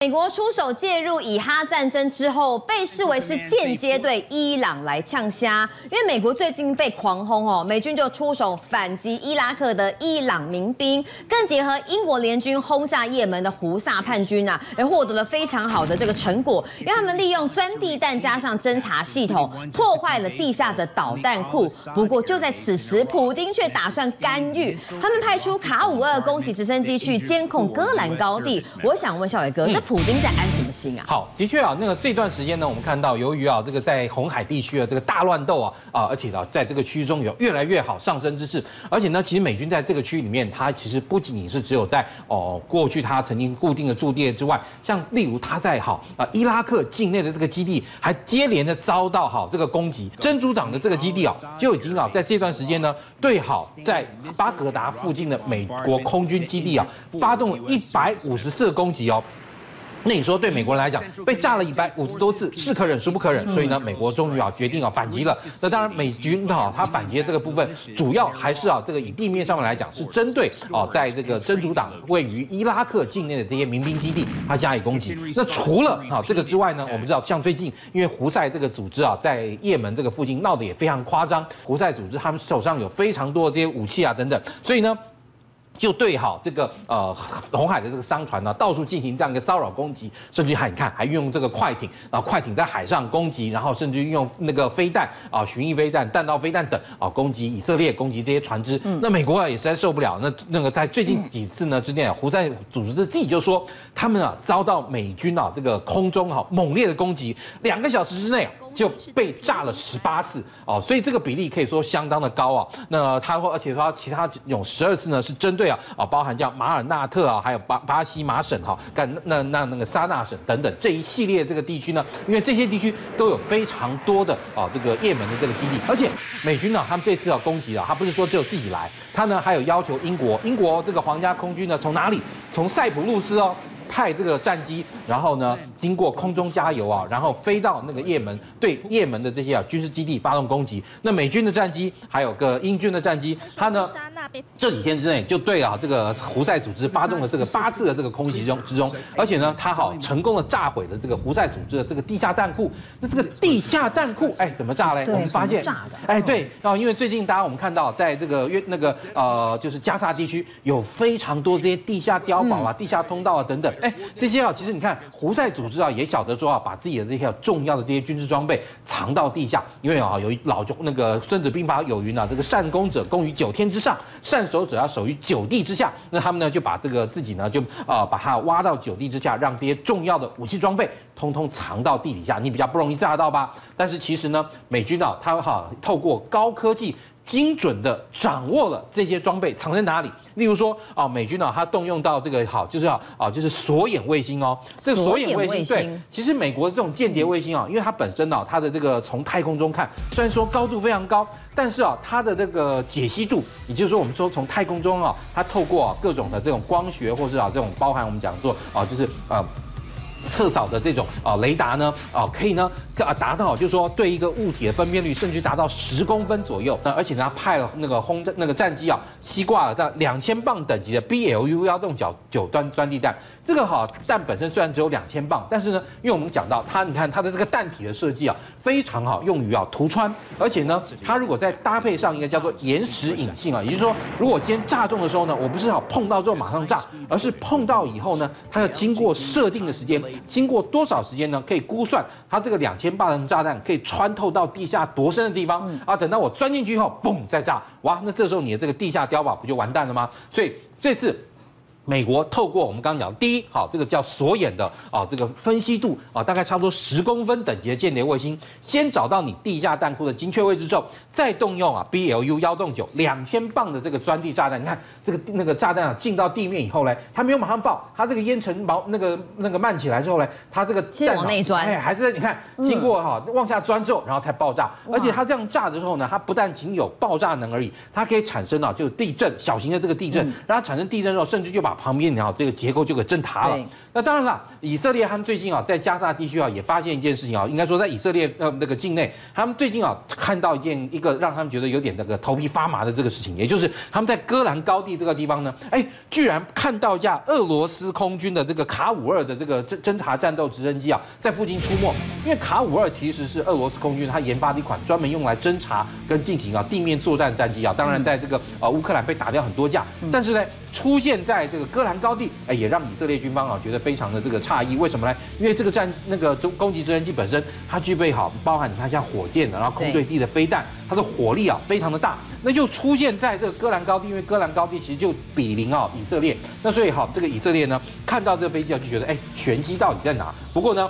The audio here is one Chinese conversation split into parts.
美国出手介入以哈战争之后，被视为是间接对伊朗来呛虾，因为美国最近被狂轰哦，美军就出手反击伊拉克的伊朗民兵，更结合英国联军轰炸也门的胡萨叛军啊，而获得了非常好的这个成果，因为他们利用钻地弹加上侦察系统，破坏了地下的导弹库。不过就在此时，普丁却打算干预，他们派出卡五二攻击直升机去监控戈兰高地。我想问小伟哥，这普京在安什么心啊？好，的确啊，那个这段时间呢，我们看到由于啊这个在红海地区的这个大乱斗啊啊，而且呢在这个区域中有越来越好上升之势，而且呢，其实美军在这个区域里面，它其实不仅仅是只有在哦过去它曾经固定的驻地之外，像例如它在好啊伊拉克境内的这个基地，还接连的遭到好这个攻击，珍珠党的这个基地啊就已经啊在这段时间呢对好在巴格达附近的美国空军基地啊发动了一百五十次攻击哦。那你说对美国人来讲，被炸了一百五十多次，是可忍孰不可忍？所以呢，美国终于啊决定啊反击了。那当然，美军哈他反击的这个部分，主要还是啊这个以地面上面来讲，是针对啊在这个真主党位于伊拉克境内的这些民兵基地，他加以攻击。那除了啊这个之外呢，我们知道像最近因为胡塞这个组织啊在也门这个附近闹得也非常夸张，胡塞组织他们手上有非常多的这些武器啊等等，所以呢。就对好这个呃红海的这个商船呢，到处进行这样一个骚扰攻击，甚至还你看还运用这个快艇啊，快艇在海上攻击，然后甚至运用那个飞弹啊，巡弋飞弹、弹道飞弹等啊，攻击以色列，攻击这些船只。那美国啊也实在受不了，那那个在最近几次呢之内，胡塞组织自己就说，他们啊遭到美军啊这个空中哈猛烈的攻击，两个小时之内啊。就被炸了十八次哦，所以这个比例可以说相当的高啊。那他说，而且说其他有十二次呢，是针对啊啊，包含叫马尔纳特啊，还有巴巴西马省哈，干那那那个萨纳省等等这一系列这个地区呢，因为这些地区都有非常多的啊这个也门的这个基地，而且美军呢，他们这次要攻击啊，他不是说只有自己来，他呢还有要求英国，英国这个皇家空军呢从哪里？从塞浦路斯哦。派这个战机，然后呢，经过空中加油啊，然后飞到那个也门，对也门的这些啊军事基地发动攻击。那美军的战机，还有个英军的战机，它呢这几天之内就对啊这个胡塞组织发动了这个八次的这个空袭中之中，而且呢，它好成功的炸毁了这个胡塞组织的这个地下弹库。那这个地下弹库，哎，怎么炸嘞？我们发现，哎，对，然后因为最近大家我们看到，在这个约那个呃就是加萨地区有非常多这些地下碉堡啊、地下通道啊等等。哎，这些啊，其实你看，胡塞组织啊，也晓得说啊，把自己的这些重要的这些军事装备藏到地下，因为啊，有老就那个《孙子兵法》有云啊，这个善攻者攻于九天之上，善守者要守于九地之下。那他们呢，就把这个自己呢，就啊，把它挖到九地之下，让这些重要的武器装备通通藏到地底下，你比较不容易炸到吧？但是其实呢，美军啊，他哈透过高科技。精准的掌握了这些装备藏在哪里。例如说啊，美军呢，它动用到这个好，就是要啊，就是锁眼卫星哦。这个锁眼卫星，对，其实美国的这种间谍卫星啊，因为它本身呢，它的这个从太空中看，虽然说高度非常高，但是啊，它的这个解析度，也就是说，我们说从太空中啊，它透过啊各种的这种光学，或是啊这种包含我们讲做啊，就是呃。测扫的这种啊雷达呢啊可以呢啊达到就是说对一个物体的分辨率甚至达到十公分左右，那而且呢他派了那个轰炸那个战机啊西挂了在两千磅等级的 BLU 幺洞角九端钻地弹，这个好弹本身虽然只有两千磅，但是呢因为我们讲到它你看它的这个弹体的设计啊非常好用于啊涂穿，而且呢它如果再搭配上一个叫做延时引信啊，也就是说如果今天炸中的时候呢，我不是好碰到之后马上炸，而是碰到以后呢，它要经过设定的时间。经过多少时间呢？可以估算它这个两千磅的炸弹可以穿透到地下多深的地方啊？等到我钻进去以后，嘣，再炸，哇！那这时候你的这个地下碉堡不就完蛋了吗？所以这次。美国透过我们刚刚讲，第一，好，这个叫锁眼的啊，这个分析度啊，大概差不多十公分等级的间谍卫星，先找到你地下弹库的精确位置之后，再动用啊 BLU 幺洞九两千磅的这个钻地炸弹，你看这个那个炸弹啊进到地面以后呢，它没有马上爆，它这个烟尘毛那个那个漫起来之后呢，它这个再往内钻，哎，还是你看经过哈、嗯、往下钻之后，然后才爆炸，而且它这样炸的时候呢，它不但仅有爆炸能而已，它可以产生啊就是地震小型的这个地震，然后产生地震之后，甚至就把旁边然后这个结构就给震塌了。那当然了，以色列他们最近啊，在加沙地区啊，也发现一件事情啊，应该说在以色列呃那个境内，他们最近啊看到一件一个让他们觉得有点那个头皮发麻的这个事情，也就是他们在戈兰高地这个地方呢，哎，居然看到一架俄罗斯空军的这个卡五二的这个侦侦察战斗直升机啊，在附近出没。因为卡五二其实是俄罗斯空军它研发的一款专门用来侦察跟进行啊地面作战战机啊，当然在这个呃乌克兰被打掉很多架，但是呢。出现在这个戈兰高地，哎，也让以色列军方啊觉得非常的这个诧异。为什么呢？因为这个战那个中攻击直升机本身，它具备好包含你看像火箭的，然后空对地的飞弹，它的火力啊非常的大。那又出现在这个戈兰高地，因为戈兰高地其实就比邻啊以色列。那所以好，这个以色列呢看到这个飞机啊就觉得，哎，玄机到底在哪？不过呢。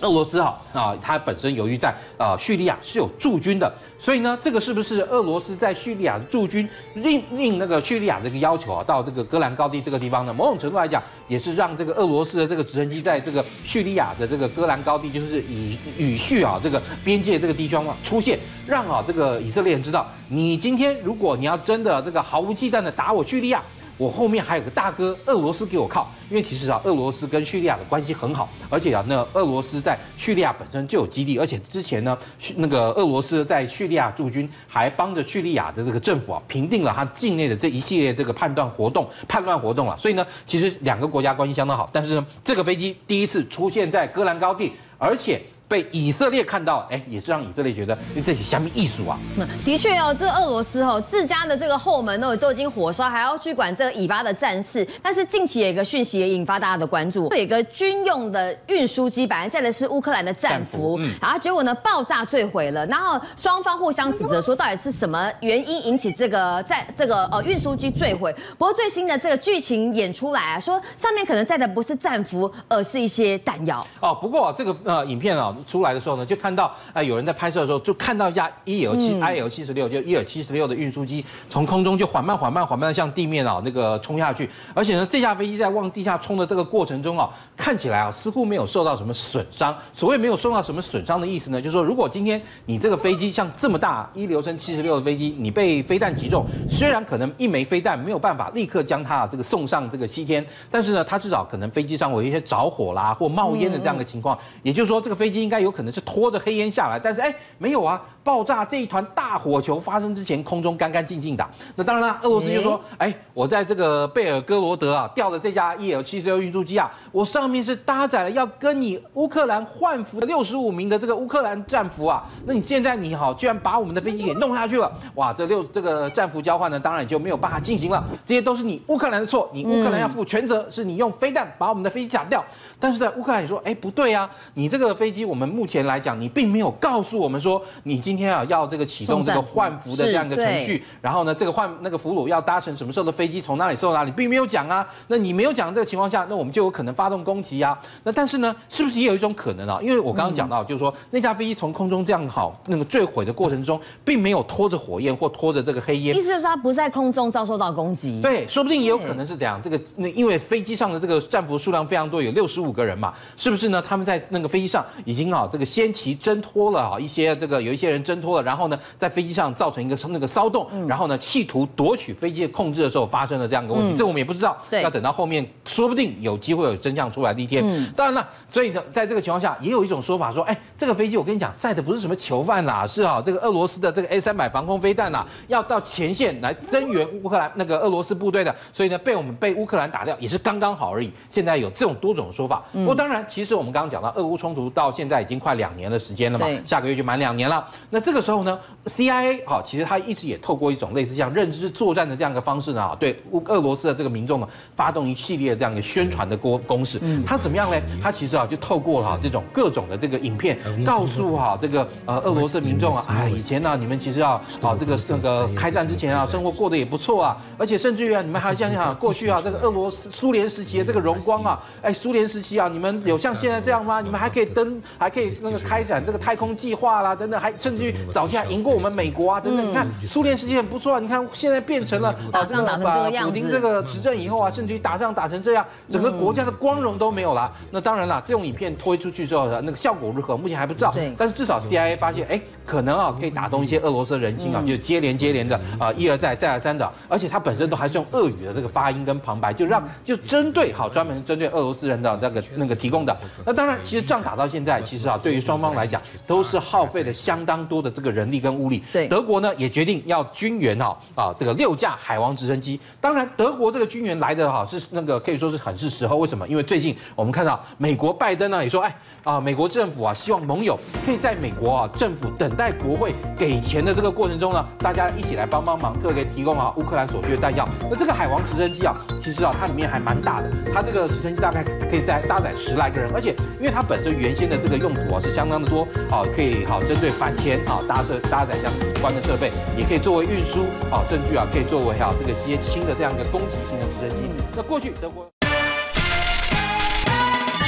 俄罗斯哈啊，它本身由于在呃叙利亚是有驻军的，所以呢，这个是不是俄罗斯在叙利亚驻军应应那个叙利亚这个要求啊，到这个戈兰高地这个地方呢？某种程度来讲，也是让这个俄罗斯的这个直升机在这个叙利亚的这个戈兰高地，就是以语叙啊这个边界这个地方啊出现，让啊这个以色列人知道，你今天如果你要真的这个毫无忌惮的打我叙利亚。我后面还有个大哥，俄罗斯给我靠，因为其实啊，俄罗斯跟叙利亚的关系很好，而且啊，那俄罗斯在叙利亚本身就有基地，而且之前呢，那个俄罗斯在叙利亚驻军，还帮着叙利亚的这个政府啊，平定了他境内的这一系列这个叛乱活动、叛乱活动啊，所以呢，其实两个国家关系相当好，但是呢，这个飞机第一次出现在戈兰高地，而且。被以色列看到，哎，也是让以色列觉得，因为这是虾米艺术啊。那的确哦，这俄罗斯哦，自家的这个后门都都已经火烧，还要去管这个以巴的战事。但是近期有一个讯息也引发大家的关注，有一个军用的运输机，本来载的是乌克兰的战俘，嗯、然后结果呢爆炸坠毁了。然后双方互相指责说，到底是什么原因引起这个在这个呃运输机坠毁？不过最新的这个剧情演出来啊，说上面可能载的不是战俘，而是一些弹药。哦，不过这个呃影片啊。出来的时候呢，就看到啊、呃，有人在拍摄的时候，就看到一架 EL 七 IL 七十六，就伊尔七十六的运输机从空中就缓慢、缓慢、缓慢的向地面啊那个冲下去，而且呢，这架飞机在往地下冲的这个过程中啊，看起来啊似乎没有受到什么损伤。所谓没有受到什么损伤的意思呢，就是说如果今天你这个飞机像这么大伊留申七十六的飞机，你被飞弹击中，虽然可能一枚飞弹没有办法立刻将它这个送上这个西天，但是呢，它至少可能飞机上会有一些着火啦或冒烟的这样的情况，也就是说这个飞机应该。有可能是拖着黑烟下来，但是哎，没有啊。爆炸这一团大火球发生之前，空中干干净净的。那当然了，俄罗斯就说：“哎，我在这个贝尔哥罗德啊，调的这架 EL 七十六运输机啊，我上面是搭载了要跟你乌克兰换服的六十五名的这个乌克兰战俘啊。那你现在你好，居然把我们的飞机给弄下去了，哇！这六这个战俘交换呢，当然就没有办法进行了。这些都是你乌克兰的错，你乌克兰要负全责，是你用飞弹把我们的飞机打掉。但是在，乌克兰你说：哎，不对啊，你这个飞机，我们目前来讲，你并没有告诉我们说你今。”天啊，要这个启动这个换服的这样一个程序，然后呢，这个换那个俘虏要搭乘什么时候的飞机，从哪里送到哪里，并没有讲啊。那你没有讲这个情况下，那我们就有可能发动攻击啊。那但是呢，是不是也有一种可能啊？因为我刚刚讲到，就是说那架飞机从空中这样好那个坠毁的过程中，并没有拖着火焰或拖着这个黑烟，意思就是它不在空中遭受到攻击。对，说不定也有可能是这样。这个那因为飞机上的这个战俘数量非常多，有六十五个人嘛，是不是呢？他们在那个飞机上已经啊，这个先期挣脱了啊一些这个有一些人挣脱了，然后呢，在飞机上造成一个那个骚动，然后呢，企图夺取飞机的控制的时候发生了这样一个问题，这我们也不知道，要等到后面，说不定有机会有真相出来的一天。当然了，所以呢，在这个情况下，也有一种说法说，哎，这个飞机我跟你讲，载的不是什么囚犯啦，是啊，这个俄罗斯的这个 A 三百防空飞弹呐，要到前线来增援乌克兰那个俄罗斯部队的，所以呢，被我们被乌克兰打掉也是刚刚好而已。现在有这种多种说法，不过当然，其实我们刚刚讲到，俄乌冲突到现在已经快两年的时间了嘛，下个月就满两年了。那这个时候呢？CIA 好，其实他一直也透过一种类似像认知作战的这样一个方式呢，对乌俄罗斯的这个民众呢，发动一系列这样一个宣传的攻攻势。他怎么样呢？他其实啊，就透过哈这种各种的这个影片，告诉哈这个呃俄罗斯民众啊，哎，以前呢你们其实啊，啊这个这个开战之前啊，生活过得也不错啊，而且甚至于啊，你们还想想过去啊，这个俄罗斯苏联时期的这个荣光啊，哎，苏联时期啊，你们有像现在这样吗？你们还可以登，还还可以那个开展这个太空计划啦，等等，还甚至于早期还赢过我们美国啊，等等。你看苏联时期很不错啊，你看现在变成了啊这个把普丁这个执政以后啊，甚至于打仗打成这样，整个国家的光荣都没有了。那当然了，这种影片推出去之后的那个效果如何，目前还不知道。但是至少 CIA 发现，哎，可能啊可以打动一些俄罗斯人心啊，就接连接连的啊一而再再而三的，而且它本身都还是用俄语的这个发音跟旁白，就让就针对好专门针对俄罗斯人的那个那个提供的。那当然，其实仗打到现在，其实啊对于双方来讲都是耗费了相当多的这个人力跟物力。对，德国呢也决定要军援哈啊这个六架海王直升机。当然，德国这个军援来的哈是那个可以说是很是时候。为什么？因为最近我们看到美国拜登呢也说，哎啊美国政府啊希望盟友可以在美国啊政府等待国会给钱的这个过程中呢，大家一起来帮帮忙，特别提供啊乌克兰所需的弹药。那这个海王直升机啊，其实啊它里面还蛮大的，它这个直升机大概可以在搭载十来个人，而且因为它本身原先的这个用途啊是相当的多啊，可以好针对反潜啊搭设搭载相关的设备，也可以作为运输啊，甚至啊可以作为哈这个些轻的这样一个攻击性的直升机。那过去德国。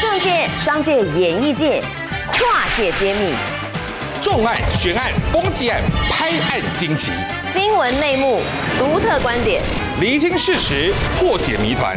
政界、商界、演艺界，跨界揭秘，重案、悬案、攻击案、拍案惊奇，新闻内幕、独特观点，厘清事实，破解谜团。